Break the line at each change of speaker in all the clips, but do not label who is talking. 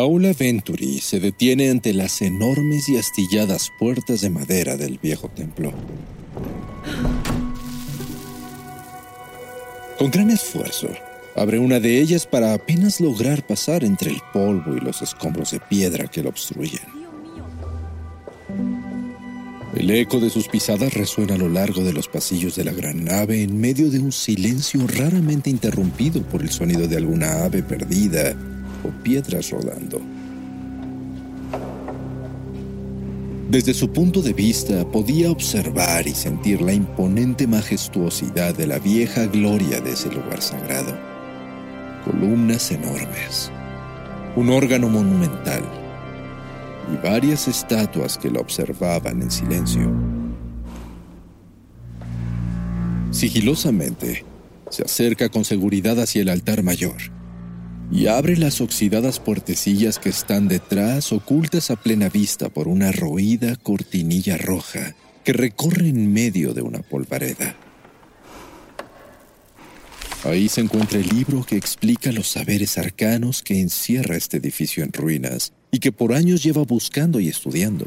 Paula Venturi se detiene ante las enormes y astilladas puertas de madera del viejo templo. Con gran esfuerzo, abre una de ellas para apenas lograr pasar entre el polvo y los escombros de piedra que lo obstruyen. El eco de sus pisadas resuena a lo largo de los pasillos de la gran nave en medio de un silencio raramente interrumpido por el sonido de alguna ave perdida o piedras rodando. Desde su punto de vista podía observar y sentir la imponente majestuosidad de la vieja gloria de ese lugar sagrado. Columnas enormes, un órgano monumental y varias estatuas que lo observaban en silencio. Sigilosamente, se acerca con seguridad hacia el altar mayor y abre las oxidadas puertecillas que están detrás, ocultas a plena vista por una roída cortinilla roja que recorre en medio de una polvareda. Ahí se encuentra el libro que explica los saberes arcanos que encierra este edificio en ruinas y que por años lleva buscando y estudiando.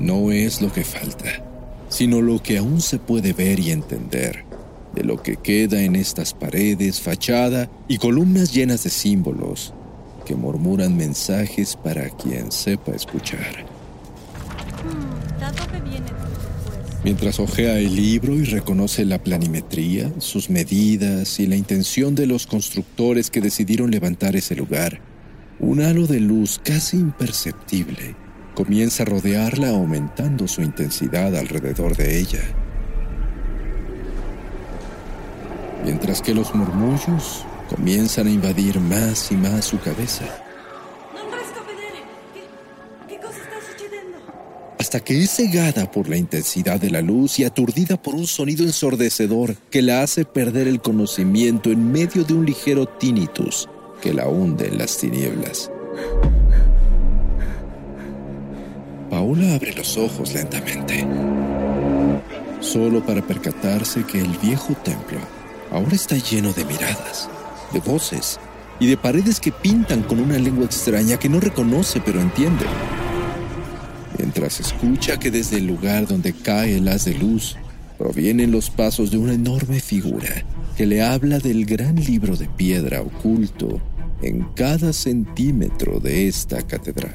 No es lo que falta, sino lo que aún se puede ver y entender de lo que queda en estas paredes, fachada y columnas llenas de símbolos que murmuran mensajes para quien sepa escuchar. Mientras ojea el libro y reconoce la planimetría, sus medidas y la intención de los constructores que decidieron levantar ese lugar, un halo de luz casi imperceptible comienza a rodearla aumentando su intensidad alrededor de ella. Mientras que los murmullos comienzan a invadir más y más su cabeza. Hasta que es cegada por la intensidad de la luz y aturdida por un sonido ensordecedor que la hace perder el conocimiento en medio de un ligero tinnitus que la hunde en las tinieblas. Paula abre los ojos lentamente, solo para percatarse que el viejo templo ahora está lleno de miradas, de voces y de paredes que pintan con una lengua extraña que no reconoce pero entiende. Mientras escucha que desde el lugar donde cae el haz de luz provienen los pasos de una enorme figura que le habla del gran libro de piedra oculto en cada centímetro de esta catedral.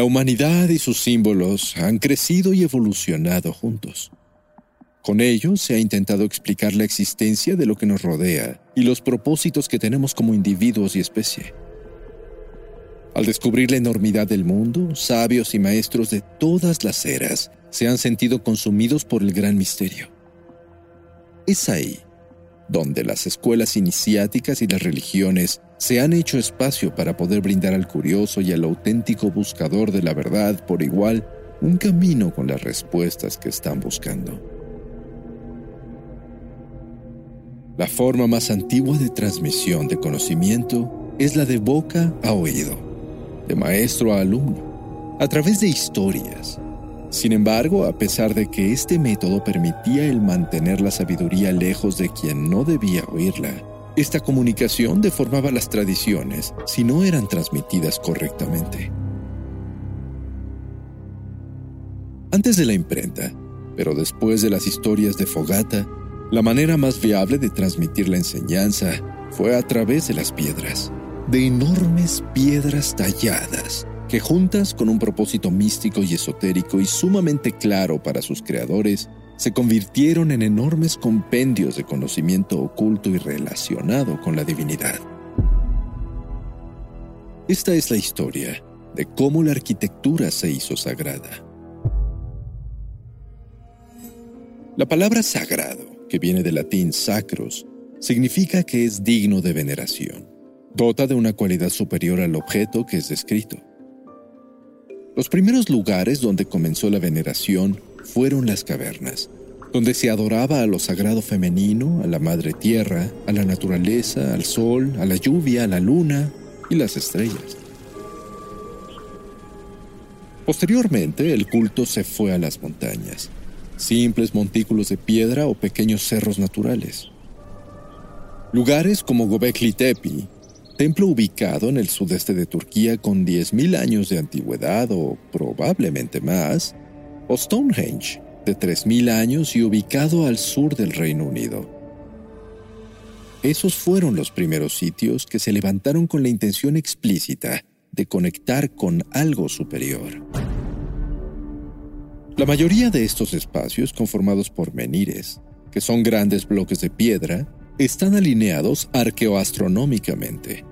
La humanidad y sus símbolos han crecido y evolucionado juntos. Con ellos se ha intentado explicar la existencia de lo que nos rodea y los propósitos que tenemos como individuos y especie. Al descubrir la enormidad del mundo, sabios y maestros de todas las eras se han sentido consumidos por el gran misterio. Es ahí donde las escuelas iniciáticas y las religiones se han hecho espacio para poder brindar al curioso y al auténtico buscador de la verdad por igual un camino con las respuestas que están buscando. La forma más antigua de transmisión de conocimiento es la de boca a oído, de maestro a alumno, a través de historias. Sin embargo, a pesar de que este método permitía el mantener la sabiduría lejos de quien no debía oírla, esta comunicación deformaba las tradiciones si no eran transmitidas correctamente. Antes de la imprenta, pero después de las historias de Fogata, la manera más viable de transmitir la enseñanza fue a través de las piedras, de enormes piedras talladas, que juntas con un propósito místico y esotérico y sumamente claro para sus creadores, se convirtieron en enormes compendios de conocimiento oculto y relacionado con la divinidad. Esta es la historia de cómo la arquitectura se hizo sagrada. La palabra sagrado, que viene del latín sacros, significa que es digno de veneración. Dota de una cualidad superior al objeto que es descrito. Los primeros lugares donde comenzó la veneración fueron las cavernas, donde se adoraba a lo sagrado femenino, a la madre tierra, a la naturaleza, al sol, a la lluvia, a la luna y las estrellas. Posteriormente, el culto se fue a las montañas, simples montículos de piedra o pequeños cerros naturales. Lugares como Gobekli Tepe, templo ubicado en el sudeste de Turquía con 10.000 años de antigüedad o probablemente más, o Stonehenge, de 3.000 años y ubicado al sur del Reino Unido. Esos fueron los primeros sitios que se levantaron con la intención explícita de conectar con algo superior. La mayoría de estos espacios, conformados por menires, que son grandes bloques de piedra, están alineados arqueoastronómicamente.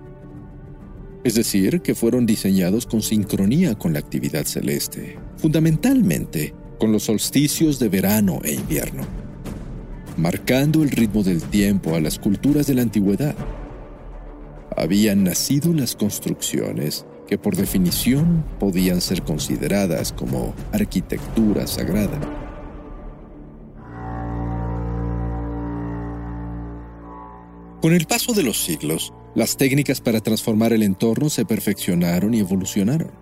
Es decir, que fueron diseñados con sincronía con la actividad celeste, fundamentalmente con los solsticios de verano e invierno, marcando el ritmo del tiempo a las culturas de la antigüedad. Habían nacido las construcciones que por definición podían ser consideradas como arquitectura sagrada. Con el paso de los siglos, las técnicas para transformar el entorno se perfeccionaron y evolucionaron.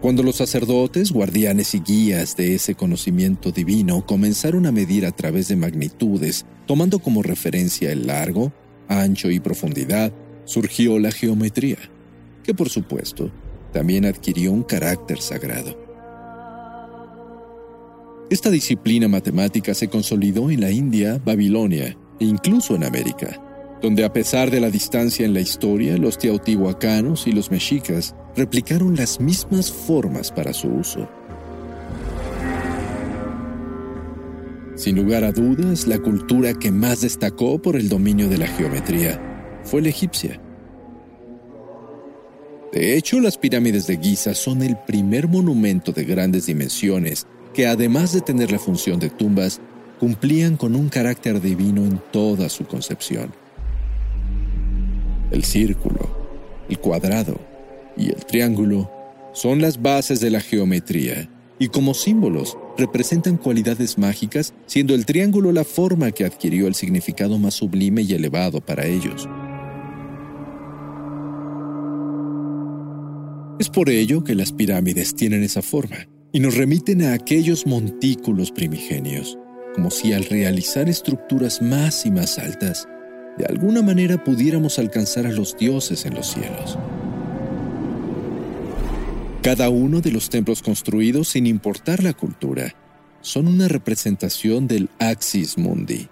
Cuando los sacerdotes, guardianes y guías de ese conocimiento divino comenzaron a medir a través de magnitudes, tomando como referencia el largo, ancho y profundidad, surgió la geometría que por supuesto también adquirió un carácter sagrado. Esta disciplina matemática se consolidó en la India, Babilonia incluso en América, donde a pesar de la distancia en la historia, los teotihuacanos y los mexicas replicaron las mismas formas para su uso. Sin lugar a dudas, la cultura que más destacó por el dominio de la geometría fue la egipcia. De hecho, las pirámides de Giza son el primer monumento de grandes dimensiones que, además de tener la función de tumbas, cumplían con un carácter divino en toda su concepción. El círculo, el cuadrado y el triángulo son las bases de la geometría y como símbolos representan cualidades mágicas, siendo el triángulo la forma que adquirió el significado más sublime y elevado para ellos. Es por ello que las pirámides tienen esa forma y nos remiten a aquellos montículos primigenios, como si al realizar estructuras más y más altas, de alguna manera pudiéramos alcanzar a los dioses en los cielos. Cada uno de los templos construidos, sin importar la cultura, son una representación del Axis Mundi,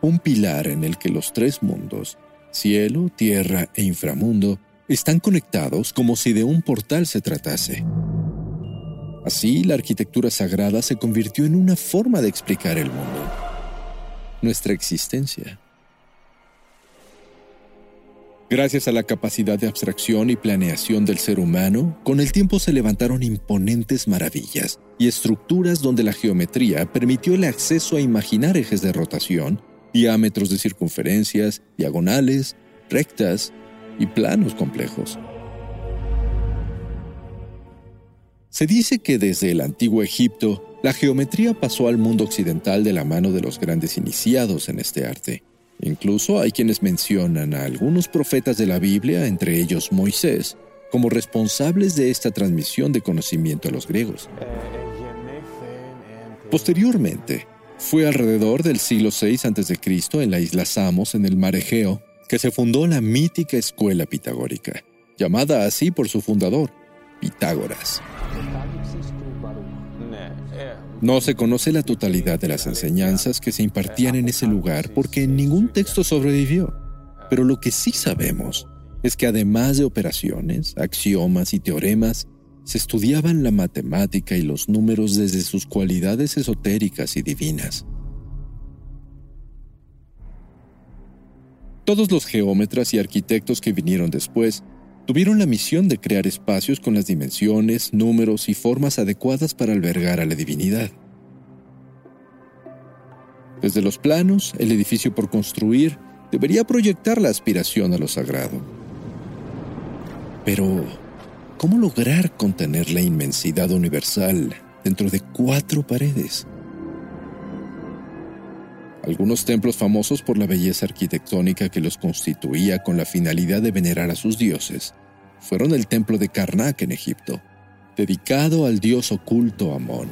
un pilar en el que los tres mundos, cielo, tierra e inframundo, están conectados como si de un portal se tratase. Así, la arquitectura sagrada se convirtió en una forma de explicar el mundo, nuestra existencia. Gracias a la capacidad de abstracción y planeación del ser humano, con el tiempo se levantaron imponentes maravillas y estructuras donde la geometría permitió el acceso a imaginar ejes de rotación, diámetros de circunferencias, diagonales, rectas y planos complejos. Se dice que desde el antiguo Egipto, la geometría pasó al mundo occidental de la mano de los grandes iniciados en este arte. Incluso hay quienes mencionan a algunos profetas de la Biblia, entre ellos Moisés, como responsables de esta transmisión de conocimiento a los griegos. Posteriormente, fue alrededor del siglo VI a.C. en la isla Samos, en el mar Egeo, que se fundó la mítica escuela pitagórica, llamada así por su fundador, Pitágoras. No se conoce la totalidad de las enseñanzas que se impartían en ese lugar porque ningún texto sobrevivió, pero lo que sí sabemos es que además de operaciones, axiomas y teoremas, se estudiaban la matemática y los números desde sus cualidades esotéricas y divinas. Todos los geómetras y arquitectos que vinieron después tuvieron la misión de crear espacios con las dimensiones, números y formas adecuadas para albergar a la divinidad. Desde los planos, el edificio por construir debería proyectar la aspiración a lo sagrado. Pero, ¿cómo lograr contener la inmensidad universal dentro de cuatro paredes? Algunos templos famosos por la belleza arquitectónica que los constituía con la finalidad de venerar a sus dioses fueron el templo de Karnak en Egipto, dedicado al dios oculto Amón.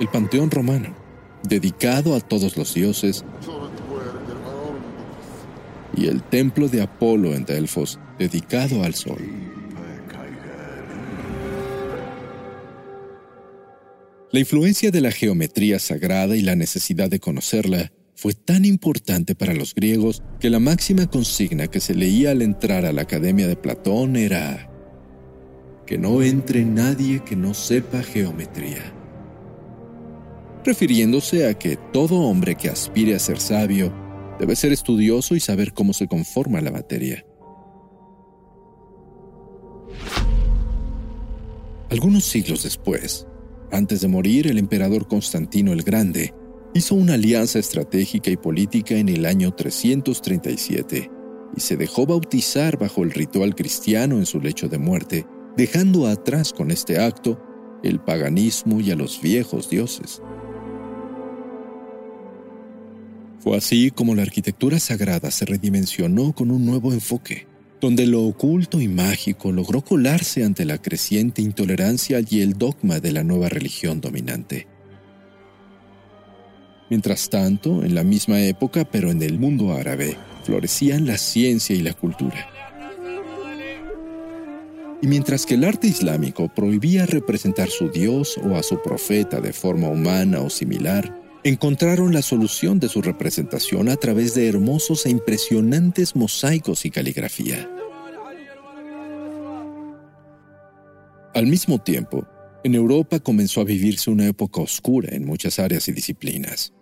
El panteón romano, dedicado a todos los dioses, y el templo de Apolo en Delfos, dedicado al sol. La influencia de la geometría sagrada y la necesidad de conocerla fue tan importante para los griegos que la máxima consigna que se leía al entrar a la Academia de Platón era que no entre nadie que no sepa geometría, refiriéndose a que todo hombre que aspire a ser sabio debe ser estudioso y saber cómo se conforma la materia. Algunos siglos después, antes de morir, el emperador Constantino el Grande hizo una alianza estratégica y política en el año 337 y se dejó bautizar bajo el ritual cristiano en su lecho de muerte, dejando atrás con este acto el paganismo y a los viejos dioses. Fue así como la arquitectura sagrada se redimensionó con un nuevo enfoque donde lo oculto y mágico logró colarse ante la creciente intolerancia y el dogma de la nueva religión dominante. Mientras tanto, en la misma época, pero en el mundo árabe, florecían la ciencia y la cultura. Y mientras que el arte islámico prohibía representar su dios o a su profeta de forma humana o similar, encontraron la solución de su representación a través de hermosos e impresionantes mosaicos y caligrafía. Al mismo tiempo, en Europa comenzó a vivirse una época oscura en muchas áreas y disciplinas.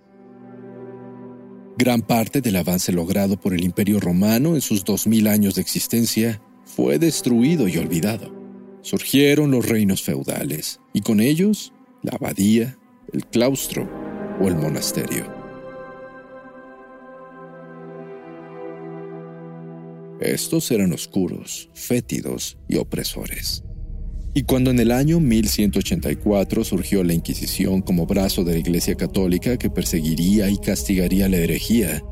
Gran parte del avance logrado por el Imperio Romano en sus 2000 años de existencia fue destruido y olvidado. Surgieron los reinos feudales y con ellos la abadía, el claustro o el monasterio. Estos eran oscuros, fétidos y opresores. Y cuando en el año 1184 surgió la Inquisición como brazo de la Iglesia Católica que perseguiría y castigaría la herejía,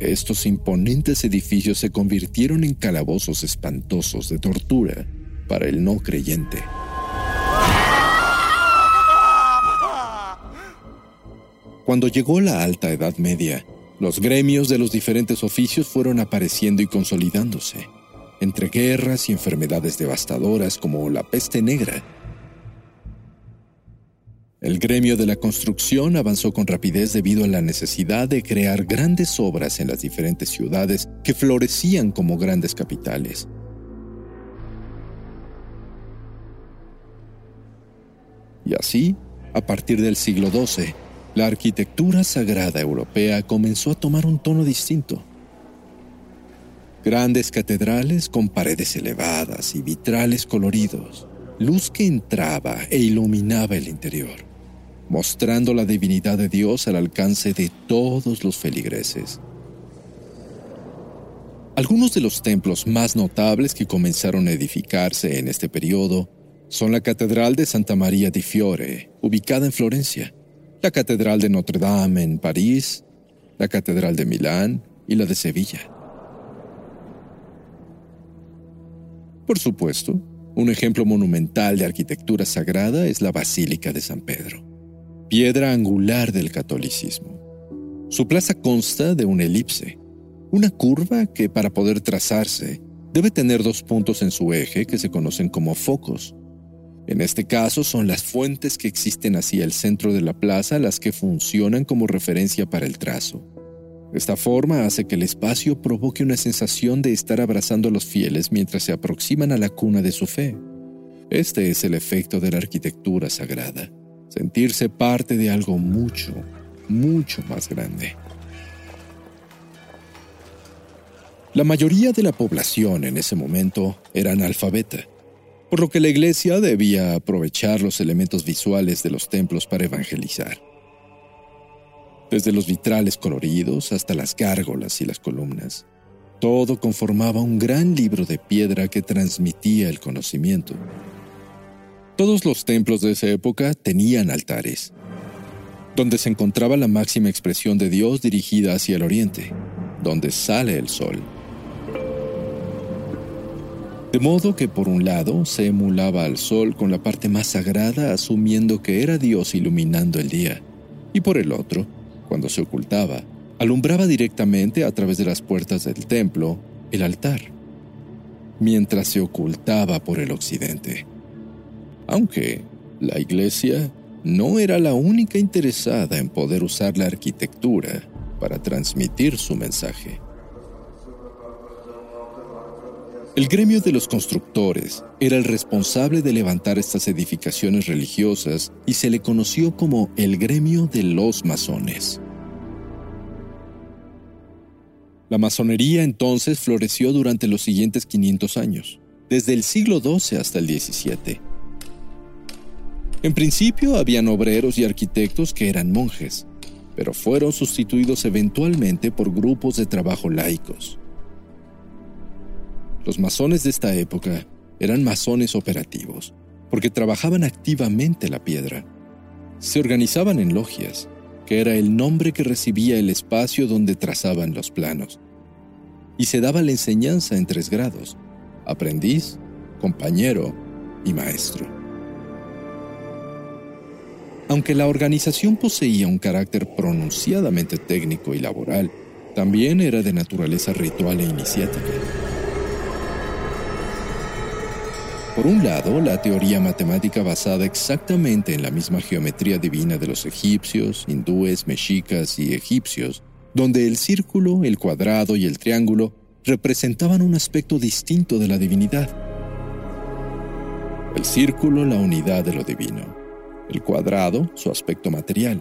estos imponentes edificios se convirtieron en calabozos espantosos de tortura para el no creyente. Cuando llegó la Alta Edad Media, los gremios de los diferentes oficios fueron apareciendo y consolidándose entre guerras y enfermedades devastadoras como la peste negra. El gremio de la construcción avanzó con rapidez debido a la necesidad de crear grandes obras en las diferentes ciudades que florecían como grandes capitales. Y así, a partir del siglo XII, la arquitectura sagrada europea comenzó a tomar un tono distinto. Grandes catedrales con paredes elevadas y vitrales coloridos, luz que entraba e iluminaba el interior, mostrando la divinidad de Dios al alcance de todos los feligreses. Algunos de los templos más notables que comenzaron a edificarse en este periodo son la Catedral de Santa María di Fiore, ubicada en Florencia, la Catedral de Notre Dame en París, la Catedral de Milán y la de Sevilla. Por supuesto, un ejemplo monumental de arquitectura sagrada es la Basílica de San Pedro, piedra angular del catolicismo. Su plaza consta de una elipse, una curva que para poder trazarse debe tener dos puntos en su eje que se conocen como focos. En este caso son las fuentes que existen hacia el centro de la plaza las que funcionan como referencia para el trazo. Esta forma hace que el espacio provoque una sensación de estar abrazando a los fieles mientras se aproximan a la cuna de su fe. Este es el efecto de la arquitectura sagrada, sentirse parte de algo mucho, mucho más grande. La mayoría de la población en ese momento era analfabeta, por lo que la iglesia debía aprovechar los elementos visuales de los templos para evangelizar. Desde los vitrales coloridos hasta las gárgolas y las columnas. Todo conformaba un gran libro de piedra que transmitía el conocimiento. Todos los templos de esa época tenían altares, donde se encontraba la máxima expresión de Dios dirigida hacia el oriente, donde sale el sol. De modo que por un lado se emulaba al sol con la parte más sagrada asumiendo que era Dios iluminando el día, y por el otro, cuando se ocultaba, alumbraba directamente a través de las puertas del templo el altar, mientras se ocultaba por el occidente. Aunque la iglesia no era la única interesada en poder usar la arquitectura para transmitir su mensaje. El gremio de los constructores era el responsable de levantar estas edificaciones religiosas y se le conoció como el gremio de los masones. La masonería entonces floreció durante los siguientes 500 años, desde el siglo XII hasta el XVII. En principio habían obreros y arquitectos que eran monjes, pero fueron sustituidos eventualmente por grupos de trabajo laicos. Los masones de esta época eran masones operativos, porque trabajaban activamente la piedra. Se organizaban en logias, que era el nombre que recibía el espacio donde trazaban los planos. Y se daba la enseñanza en tres grados, aprendiz, compañero y maestro. Aunque la organización poseía un carácter pronunciadamente técnico y laboral, también era de naturaleza ritual e iniciática. Por un lado, la teoría matemática basada exactamente en la misma geometría divina de los egipcios, hindúes, mexicas y egipcios, donde el círculo, el cuadrado y el triángulo representaban un aspecto distinto de la divinidad. El círculo, la unidad de lo divino, el cuadrado, su aspecto material,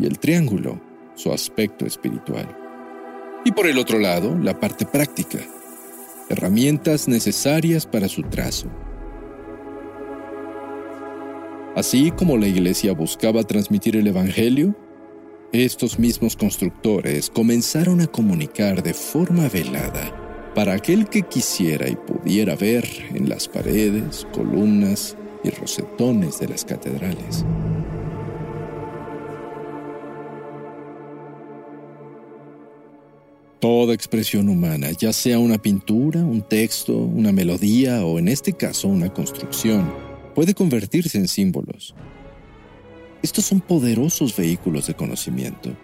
y el triángulo, su aspecto espiritual. Y por el otro lado, la parte práctica, herramientas necesarias para su trazo, Así como la Iglesia buscaba transmitir el Evangelio, estos mismos constructores comenzaron a comunicar de forma velada para aquel que quisiera y pudiera ver en las paredes, columnas y rosetones de las catedrales. Toda expresión humana, ya sea una pintura, un texto, una melodía o en este caso una construcción, puede convertirse en símbolos. Estos son poderosos vehículos de conocimiento.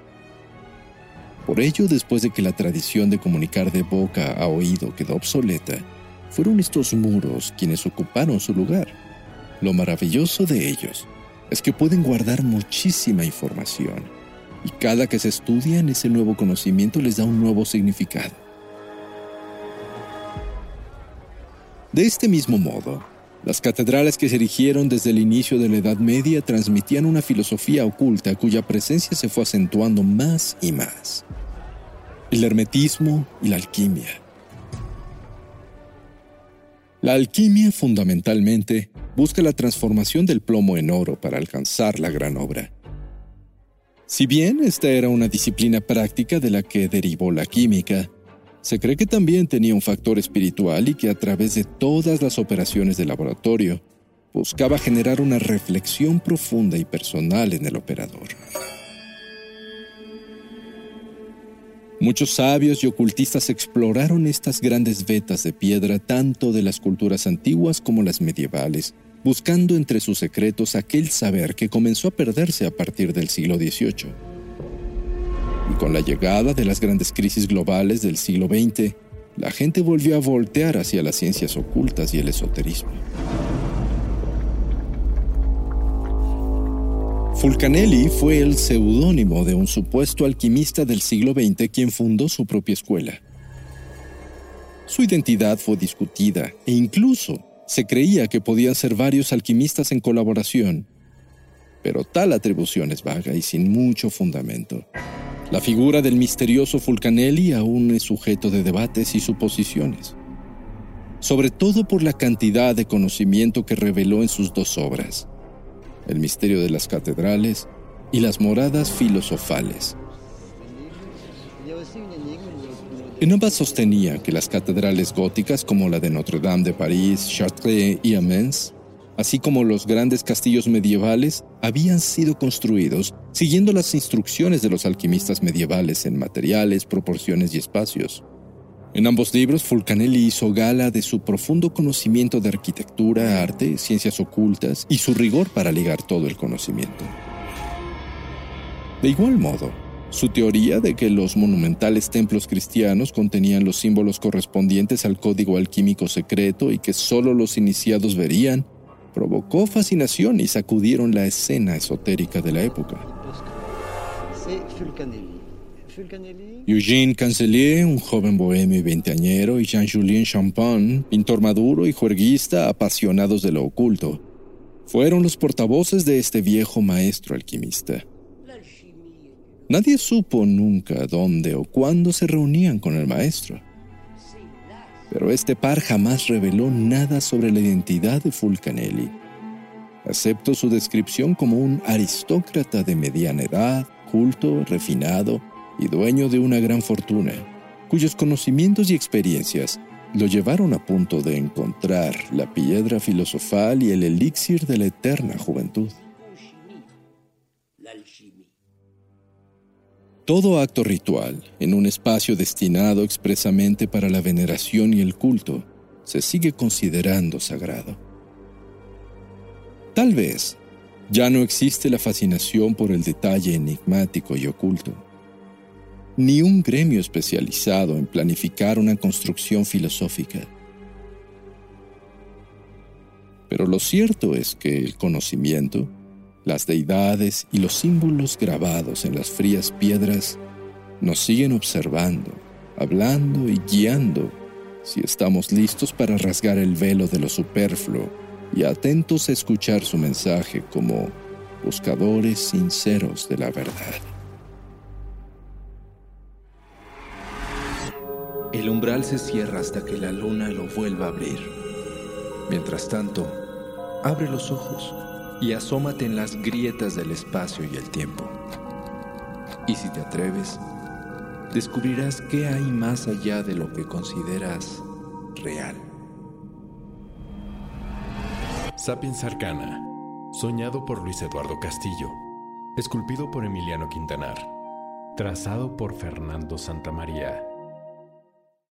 Por ello, después de que la tradición de comunicar de boca a oído quedó obsoleta, fueron estos muros quienes ocuparon su lugar. Lo maravilloso de ellos es que pueden guardar muchísima información y cada que se estudian ese nuevo conocimiento les da un nuevo significado. De este mismo modo, las catedrales que se erigieron desde el inicio de la Edad Media transmitían una filosofía oculta cuya presencia se fue acentuando más y más. El hermetismo y la alquimia. La alquimia fundamentalmente busca la transformación del plomo en oro para alcanzar la gran obra. Si bien esta era una disciplina práctica de la que derivó la química, se cree que también tenía un factor espiritual y que a través de todas las operaciones de laboratorio buscaba generar una reflexión profunda y personal en el operador. Muchos sabios y ocultistas exploraron estas grandes vetas de piedra tanto de las culturas antiguas como las medievales, buscando entre sus secretos aquel saber que comenzó a perderse a partir del siglo XVIII y con la llegada de las grandes crisis globales del siglo XX, la gente volvió a voltear hacia las ciencias ocultas y el esoterismo. Fulcanelli fue el seudónimo de un supuesto alquimista del siglo XX quien fundó su propia escuela. Su identidad fue discutida e incluso se creía que podían ser varios alquimistas en colaboración, pero tal atribución es vaga y sin mucho fundamento. La figura del misterioso Fulcanelli aún es sujeto de debates y suposiciones, sobre todo por la cantidad de conocimiento que reveló en sus dos obras, El misterio de las catedrales y las moradas filosofales, En ambas sostenía que las catedrales góticas como la de Notre Dame de París, Chartres y Amiens, así como los grandes castillos medievales, habían sido construidos siguiendo las instrucciones de los alquimistas medievales en materiales, proporciones y espacios. En ambos libros, Fulcanelli hizo gala de su profundo conocimiento de arquitectura, arte, ciencias ocultas y su rigor para ligar todo el conocimiento. De igual modo, su teoría de que los monumentales templos cristianos contenían los símbolos correspondientes al código alquímico secreto y que solo los iniciados verían, provocó fascinación y sacudieron la escena esotérica de la época. Eugène Cancelier, un joven bohemio y veinteañero, y Jean-Julien Champagne, pintor maduro y juerguista apasionados de lo oculto, fueron los portavoces de este viejo maestro alquimista. Nadie supo nunca dónde o cuándo se reunían con el maestro. Pero este par jamás reveló nada sobre la identidad de Fulcanelli. Acepto su descripción como un aristócrata de mediana edad, culto, refinado y dueño de una gran fortuna, cuyos conocimientos y experiencias lo llevaron a punto de encontrar la piedra filosofal y el elixir de la eterna juventud. Todo acto ritual, en un espacio destinado expresamente para la veneración y el culto, se sigue considerando sagrado. Tal vez ya no existe la fascinación por el detalle enigmático y oculto, ni un gremio especializado en planificar una construcción filosófica. Pero lo cierto es que el conocimiento, las deidades y los símbolos grabados en las frías piedras nos siguen observando, hablando y guiando si estamos listos para rasgar el velo de lo superfluo y atentos a escuchar su mensaje como buscadores sinceros de la verdad.
El umbral se cierra hasta que la luna lo vuelva a abrir. Mientras tanto, abre los ojos y asómate en las grietas del espacio y el tiempo. Y si te atreves, descubrirás qué hay más allá de lo que consideras real.
Sapiens Arcana, soñado por Luis Eduardo Castillo, esculpido por Emiliano Quintanar, trazado por Fernando Santamaría